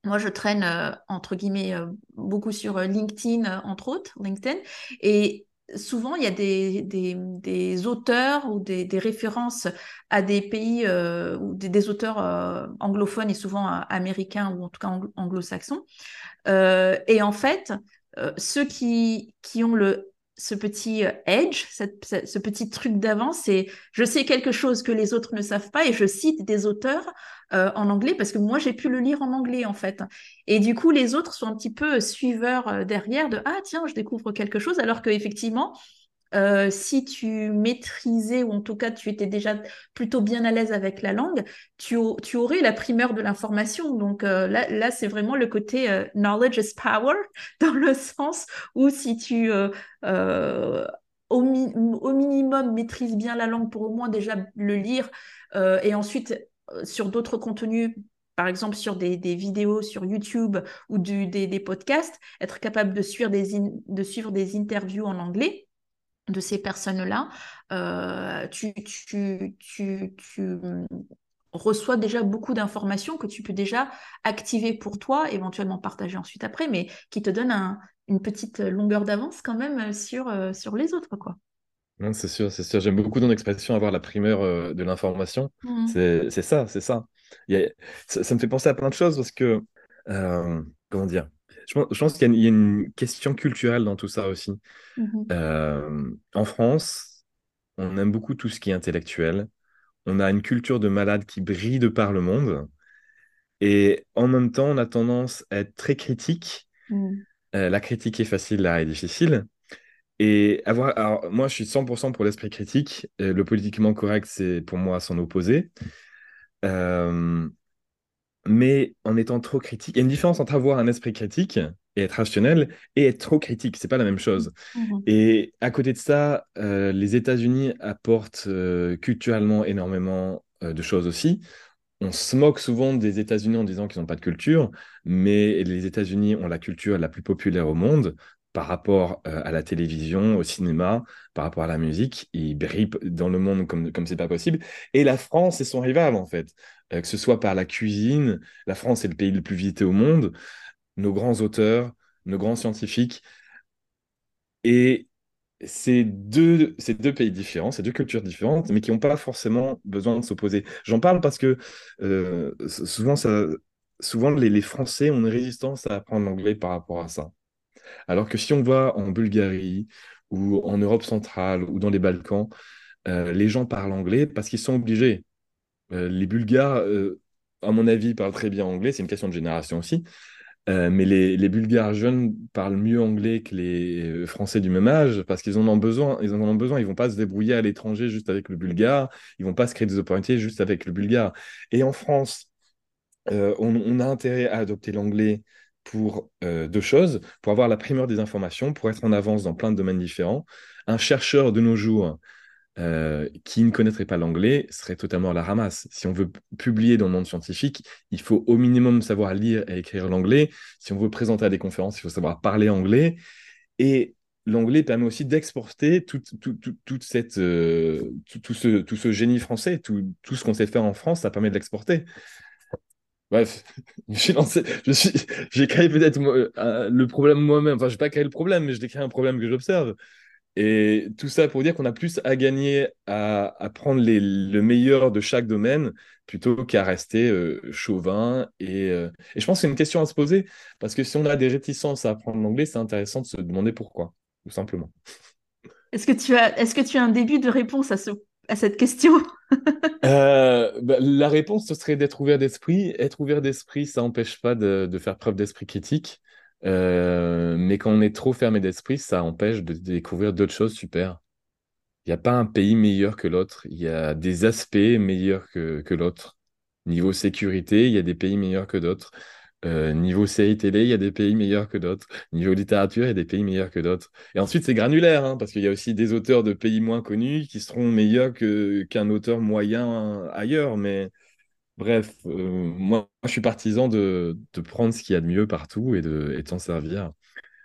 moi, je traîne, entre guillemets, beaucoup sur LinkedIn, entre autres, LinkedIn, et souvent, il y a des, auteurs ou des, références à des pays euh, ou des, auteurs euh, anglophones et souvent euh, américains ou en tout cas anglo-saxons. et en fait, ceux qui, qui ont le ce petit edge, ce petit truc d'avance, c'est je sais quelque chose que les autres ne savent pas et je cite des auteurs euh, en anglais parce que moi j'ai pu le lire en anglais en fait. Et du coup les autres sont un petit peu suiveurs euh, derrière de ah tiens je découvre quelque chose alors qu'effectivement euh, si tu maîtrisais, ou en tout cas tu étais déjà plutôt bien à l'aise avec la langue, tu, tu aurais la primeur de l'information. Donc euh, là, là c'est vraiment le côté euh, knowledge is power, [LAUGHS] dans le sens où si tu, au, minimum, maîtrises bien la langue pour au moins déjà le lire, et ensuite sur d'autres contenus par exemple sur des, vidéos sur YouTube ou du, des, podcasts, être capable de suivre des, de suivre des interviews en anglais, de ces personnes-là, euh, tu, tu, tu, tu, reçois déjà beaucoup d'informations que tu peux déjà activer pour toi, éventuellement partager ensuite après, mais qui te donnent une petite longueur d'avance quand même sur, sur les autres, quoi.
C'est sûr, c'est sûr. J'aime beaucoup ton expression, avoir la primeur euh, de l'information.
Mmh.
C'est ça, c'est ça. A- ça. ça me fait penser à plein de choses parce que, euh, comment dire, je pense, je pense qu'il y a une, il y a une question culturelle dans tout ça aussi.
Mmh.
Euh, en France, on aime beaucoup tout ce qui est intellectuel. On a une culture de malade qui brille de par le monde. Et en même temps, on a tendance à être très critique.
Mmh.
Euh, la critique est facile, l'art est difficile. Et avoir, alors, moi, je suis 100% pour l'esprit critique. Et le politiquement correct, c'est pour moi son opposé. Euh, mais en étant trop critique, il y a une différence entre avoir un esprit critique et être rationnel et être trop critique. C'est pas la même chose.
Mmh.
Et à côté de ça, euh, les États-Unis apportent euh, culturellement énormément euh, de choses aussi. On se moque souvent des États-Unis en disant qu'ils n'ont pas de culture, mais les États-Unis ont la culture la plus populaire au monde par rapport euh, à la télévision, au cinéma, par rapport à la musique. Ils brillent dans le monde comme comme c'est pas possible. Et la France est son rival en fait, Euh, que ce soit par la cuisine. La France est le pays le plus visité au monde. Nos grands auteurs, nos grands scientifiques. Et c'est deux, c'est deux pays différents, c'est deux cultures différentes, mais qui n'ont pas forcément besoin de s'opposer. J'en parle parce que euh, souvent, ça, souvent les Français ont une résistance à apprendre l'anglais par rapport à ça. Alors que si on va en Bulgarie ou en Europe centrale ou dans les Balkans, euh, les gens parlent anglais parce qu'ils sont obligés. Euh, les Bulgares, euh, à mon avis, parlent très bien anglais, c'est une question de génération aussi. Mais les, les Bulgares jeunes parlent mieux anglais que les Français du même âge parce qu'ils en ont besoin. Ils en ont besoin. Ils vont pas se débrouiller à l'étranger juste avec le bulgare. Ils vont pas se créer des opportunités juste avec le bulgare. Et en France, on a intérêt à adopter l'anglais pour euh, deux choses, pour avoir la primeur des informations, pour être en avance dans plein de domaines différents. Un chercheur de nos jours euh, qui ne connaîtrait pas l'anglais serait totalement à la ramasse. Si on veut publier dans le monde scientifique, il faut au minimum savoir lire et écrire l'anglais. Si on veut présenter à des conférences, il faut savoir parler anglais. Et l'anglais permet aussi d'exporter tout, tout, euh, ce, tout ce génie français, tout, tout ce qu'on sait faire en France, ça permet de l'exporter. Bref, [LAUGHS] suis lancé, je suis, j'ai créé peut-être euh, le problème moi-même. Enfin, je n'ai pas créé le problème, mais je créé un problème que j'observe. Et tout ça pour dire qu'on a plus à gagner à, à prendre les, le meilleur de chaque domaine plutôt qu'à rester euh, chauvin. Et, euh, et, je pense que c'est une question à se poser parce que si on a des réticences à apprendre l'anglais, c'est intéressant de se demander pourquoi, tout simplement.
Est-ce que tu as, est-ce que tu as un début de réponse à, ce, à cette question [LAUGHS]
euh, bah, La réponse, ce serait d'être ouvert d'esprit. Être ouvert d'esprit, ça n'empêche pas de, faire preuve d'esprit critique. Euh, mais quand on est trop fermé d'esprit, ça empêche de découvrir d'autres choses super. Il n'y a pas un pays meilleur que l'autre. Il y a des aspects meilleurs que l'autre. Niveau sécurité, il y a des pays meilleurs que d'autres. Euh, niveau série télé, il y a des pays meilleurs que d'autres. Niveau littérature, il y a des pays meilleurs que d'autres. Et ensuite, c'est granulaire, hein, parce qu'il y a aussi des auteurs de pays moins connus qui seront meilleurs qu'un auteur moyen ailleurs. Mais Bref, euh, moi, je suis partisan de, de prendre ce qu'il y a de mieux partout et de, et de s'en servir.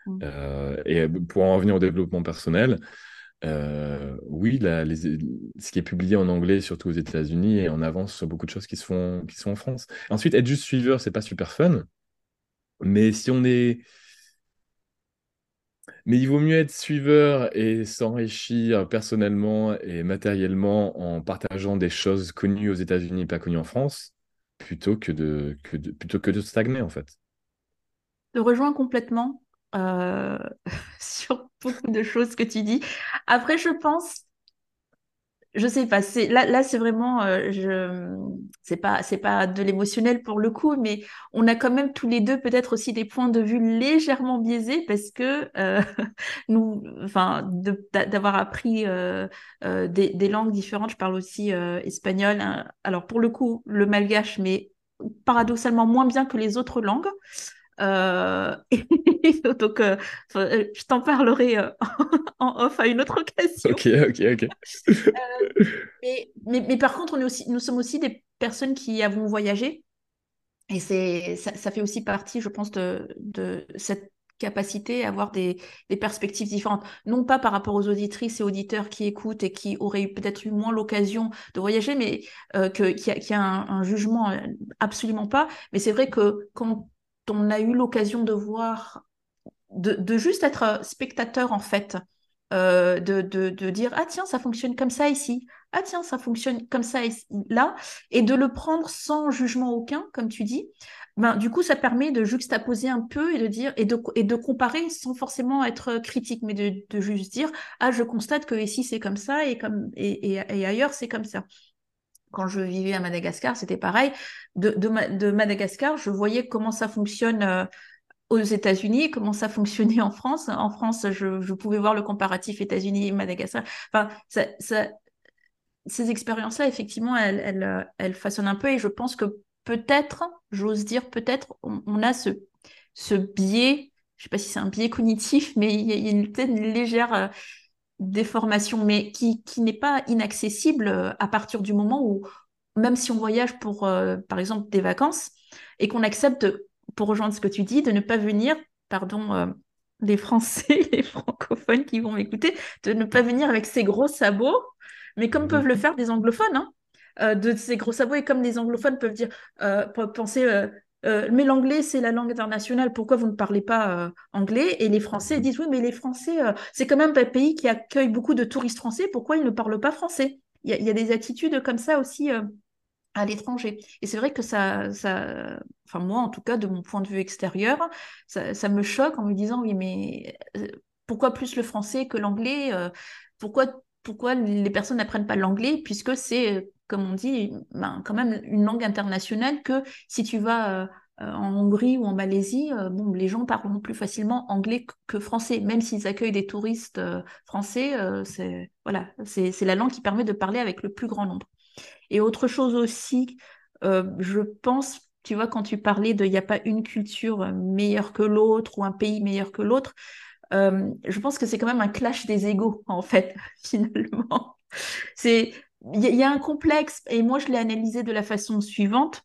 Mm.
Euh, et pour en revenir au développement personnel, euh, oui, la, ce qui est publié en anglais, surtout aux États-Unis, est en avance sur beaucoup de choses qui se qui sont en France. Ensuite, être juste suiveur, c'est pas super fun. Mais si on est. Mais il vaut mieux être suiveur et s'enrichir personnellement et matériellement en partageant des choses connues aux États-Unis et pas connues en France, plutôt que de, que plutôt que de stagner, en fait.
Je rejoins complètement euh, [LAUGHS] sur beaucoup de choses que tu dis. Après, je pense je sais pas, c'est là, là c'est vraiment, euh, je, c'est pas, c'est pas de l'émotionnel pour le coup, mais on a quand même tous les deux peut-être aussi des points de vue légèrement biaisés parce que euh, [LAUGHS] nous, enfin, d'avoir appris euh, euh, des, langues différentes. Je parle aussi espagnol. Hein. Alors pour le coup, le malgache, mais paradoxalement moins bien que les autres langues. Euh, [LAUGHS] donc, euh, euh, je t'en parlerai [LAUGHS] en off à une autre occasion.
Ok, ok, ok.
mais, mais, mais, par contre, on est aussi, nous sommes aussi des personnes qui avons voyagé. Et c'est, ça, ça, fait aussi partie, je pense, de, de cette capacité à avoir des, perspectives différentes. Non pas par rapport aux auditrices et auditeurs qui écoutent et qui auraient peut-être eu moins l'occasion de voyager, mais euh, qu'il y a, un, jugement, euh, absolument pas. Mais c'est vrai que quand on a eu l'occasion de voir, de, juste être spectateur en fait, euh, de, de, dire ah tiens ça fonctionne comme ça ici. Ah tiens ça fonctionne comme ça ici, là. Et de le prendre sans jugement aucun comme tu dis. Ben, du coup, ça permet de juxtaposer un peu et de dire et de, et de comparer sans forcément être critique, mais de, juste dire ah je constate que ici c'est comme ça et comme et, et, ailleurs c'est comme ça. Quand je vivais à Madagascar, c'était pareil. De, Madagascar, je voyais comment ça fonctionne. Euh, aux États-Unis, comment ça fonctionnait en France. En France, je, pouvais voir le comparatif États-Unis-Madagascar. Enfin, ces expériences-là, effectivement, elles, elles, façonnent un peu et je pense que peut-être, j'ose dire peut-être, on, a ce, biais, je ne sais pas si c'est un biais cognitif, mais il y a, une, une, légère euh, déformation, mais qui, qui n'est pas inaccessible euh, à partir du moment où, même si on voyage pour, euh, par exemple, des vacances, et qu'on accepte, pour rejoindre ce que tu dis, de ne pas venir, pardon, les Français, [LAUGHS] les francophones qui vont m'écouter, de ne pas venir avec ces gros sabots, mais comme peuvent le faire des anglophones, hein, euh, de ces gros sabots. Et comme les anglophones peuvent dire, euh, penser, euh, mais l'anglais, c'est la langue internationale, pourquoi vous ne parlez pas anglais? Et les Français disent, oui, mais les Français, c'est quand même un pays qui accueille beaucoup de touristes français, pourquoi ils ne parlent pas français? Il y, a des attitudes comme ça aussi à l'étranger. Et c'est vrai que ça, ça, enfin moi en tout cas, de mon point de vue extérieur, ça, ça me choque en me disant, oui, mais pourquoi plus le français que l'anglais Pourquoi pourquoi les personnes n'apprennent pas l'anglais puisque c'est comme on dit, ben, quand même une langue internationale que si tu vas euh, euh, en Hongrie ou en Malaisie, euh, bon, les gens parleront plus facilement anglais que français, même s'ils accueillent des touristes français. c'est voilà, c'est la langue qui permet de parler avec le plus grand nombre. Et autre chose aussi, je pense, tu vois, quand tu parlais de il n'y a pas une culture meilleure que l'autre ou un pays meilleur que l'autre, je pense que c'est quand même un clash des égaux, en fait, [LAUGHS] finalement. C'est il y, a un complexe, et moi je l'ai analysé de la façon suivante,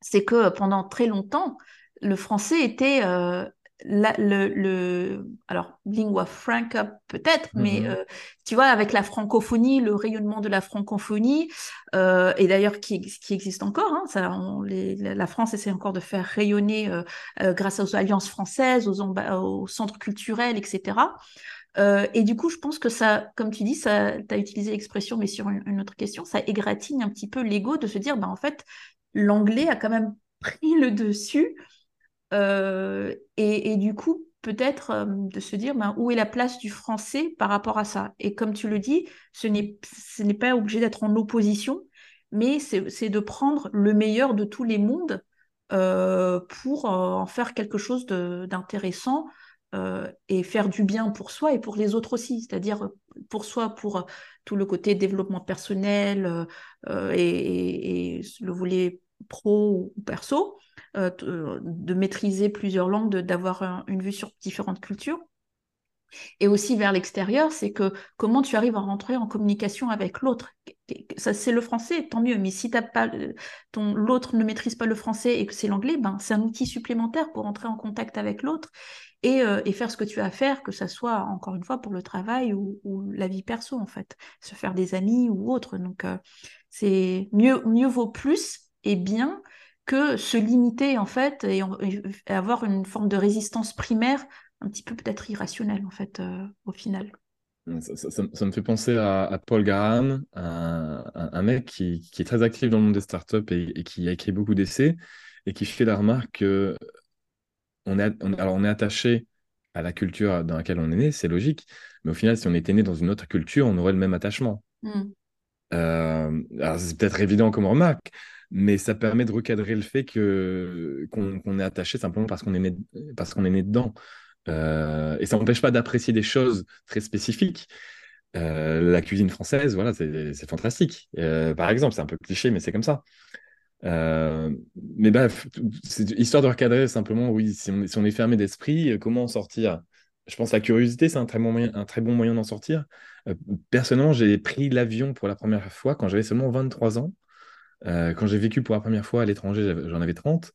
c'est que pendant très longtemps, le français était euh, le, le, alors lingua franca peut-être, mais mm-hmm. euh, tu vois avec la francophonie, le rayonnement de la francophonie, euh, et d'ailleurs qui, qui, existe encore, hein, ça, la France essaie encore de faire rayonner grâce aux alliances françaises, aux, aux centres culturels, etc. Euh, et du coup, je pense que ça, comme tu dis, tu as utilisé l'expression, mais sur une, autre question, ça égratigne un petit peu l'ego de se dire, bah, en fait, l'anglais a quand même [LAUGHS] pris le dessus. Euh, et, du coup, peut-être euh, de se dire, bah, où est la place du français par rapport à ça? Et comme tu le dis, ce n'est pas obligé d'être en opposition, mais c'est de prendre le meilleur de tous les mondes pour en faire quelque chose d'intéressant euh, et faire du bien pour soi et pour les autres aussi, c'est-à-dire pour soi, pour tout le côté développement personnel euh, et, le volet pro ou perso, euh, de maîtriser plusieurs langues, d'avoir une vue sur différentes cultures. Et aussi vers l'extérieur, c'est que comment tu arrives à rentrer en communication avec l'autre? Ça, c'est le français, tant mieux. Mais si pas ton l'autre ne maîtrise pas le français et que c'est l'anglais, ben c'est un outil supplémentaire pour entrer en contact avec l'autre euh, et, faire ce que tu as à faire, que ça soit encore une fois pour le travail ou, la vie perso en fait, se faire des amis ou autre. Donc euh, c'est mieux, mieux vaut plus et bien que se limiter en fait et, avoir une forme de résistance primaire un petit peu peut-être irrationnelle en fait euh, au final.
Ça, me fait penser à, Paul Graham, un, mec qui, est très actif dans le monde des startups et, et qui a écrit beaucoup d'essais et qui fait la remarque que on est, alors on est attaché à la culture dans laquelle on est né, c'est logique, mais au final, si on était né dans une autre culture, on aurait le même attachement. Mm. Euh, alors c'est peut-être évident comme remarque, mais ça permet de recadrer le fait que qu'on est attaché simplement parce qu'on est né, parce qu'on est né dedans. Euh, et ça n'empêche pas d'apprécier des choses très spécifiques. Euh, la cuisine française, voilà, c'est fantastique. par exemple, c'est un peu cliché, mais c'est comme ça. Euh, mais bref, c'est histoire de recadrer simplement, oui, si on, est, fermé d'esprit, euh, comment en sortir? Je pense que la curiosité, c'est un très bon moyen, un très bon moyen d'en sortir. Euh, personnellement, j'ai pris l'avion pour la première fois quand j'avais seulement 23 ans. quand j'ai vécu pour la première fois à l'étranger, j'en avais 30.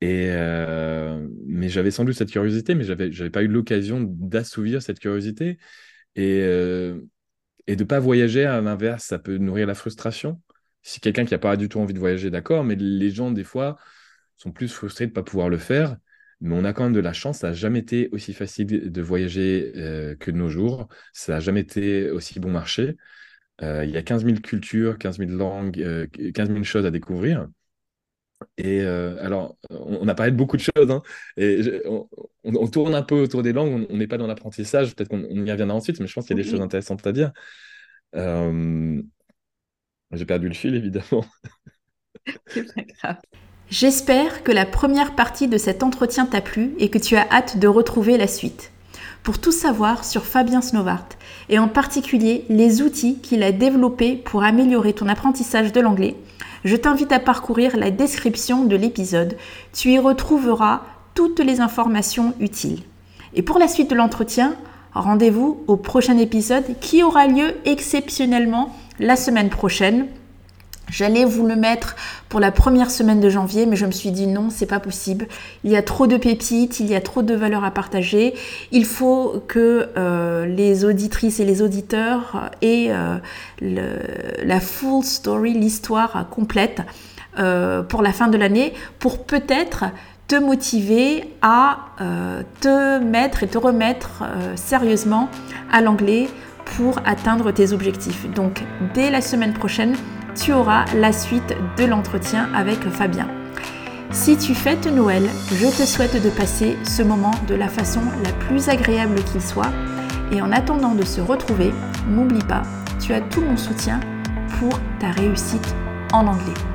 Et euh, mais j'avais sans doute cette curiosité, mais j'avais j'avais pas eu l'occasion d'assouvir cette curiosité et euh, et de pas voyager à l'inverse, ça peut nourrir la frustration. Si quelqu'un qui a pas du tout envie de voyager, d'accord, mais les gens des fois sont plus frustrés de pas pouvoir le faire. Mais on a quand même de la chance, ça n'a jamais été aussi facile de voyager euh, que de nos jours, ça n'a jamais été aussi bon marché. Euh, il y a 15 000 cultures, 15 000 langues, 15 000 choses à découvrir. Et euh, alors, on, a parlé de beaucoup de choses, hein, et on, tourne un peu autour des langues, on n'est pas dans l'apprentissage, peut-être qu'on y reviendra ensuite, mais je pense qu'il y a des choses intéressantes à dire. Euh, j'ai perdu le fil, évidemment. [LAUGHS]
C'est pas grave. J'espère que la première partie de cet entretien t'a plu et que tu as hâte de retrouver la suite. Pour tout savoir sur Fabien Snovart, et en particulier les outils qu'il a développés pour améliorer ton apprentissage de l'anglais, je t'invite à parcourir la description de l'épisode. Tu y retrouveras toutes les informations utiles. Et pour la suite de l'entretien, rendez-vous au prochain épisode qui aura lieu exceptionnellement la semaine prochaine J'allais vous le mettre pour la première semaine de janvier, mais je me suis dit non, c'est pas possible. Il y a trop de pépites, il y a trop de valeurs à partager. Il faut que euh, les auditrices et les auditeurs aient euh, la full story, l'histoire complète euh, pour la fin de l'année, pour peut-être te motiver à te mettre et te remettre sérieusement à l'anglais pour atteindre tes objectifs. Donc dès la semaine prochaine, tu auras la suite de l'entretien avec Fabien. Si tu fêtes Noël, je te souhaite de passer ce moment de la façon la plus agréable qu'il soit. Et en attendant de se retrouver, n'oublie pas, tu as tout mon soutien pour ta réussite en anglais.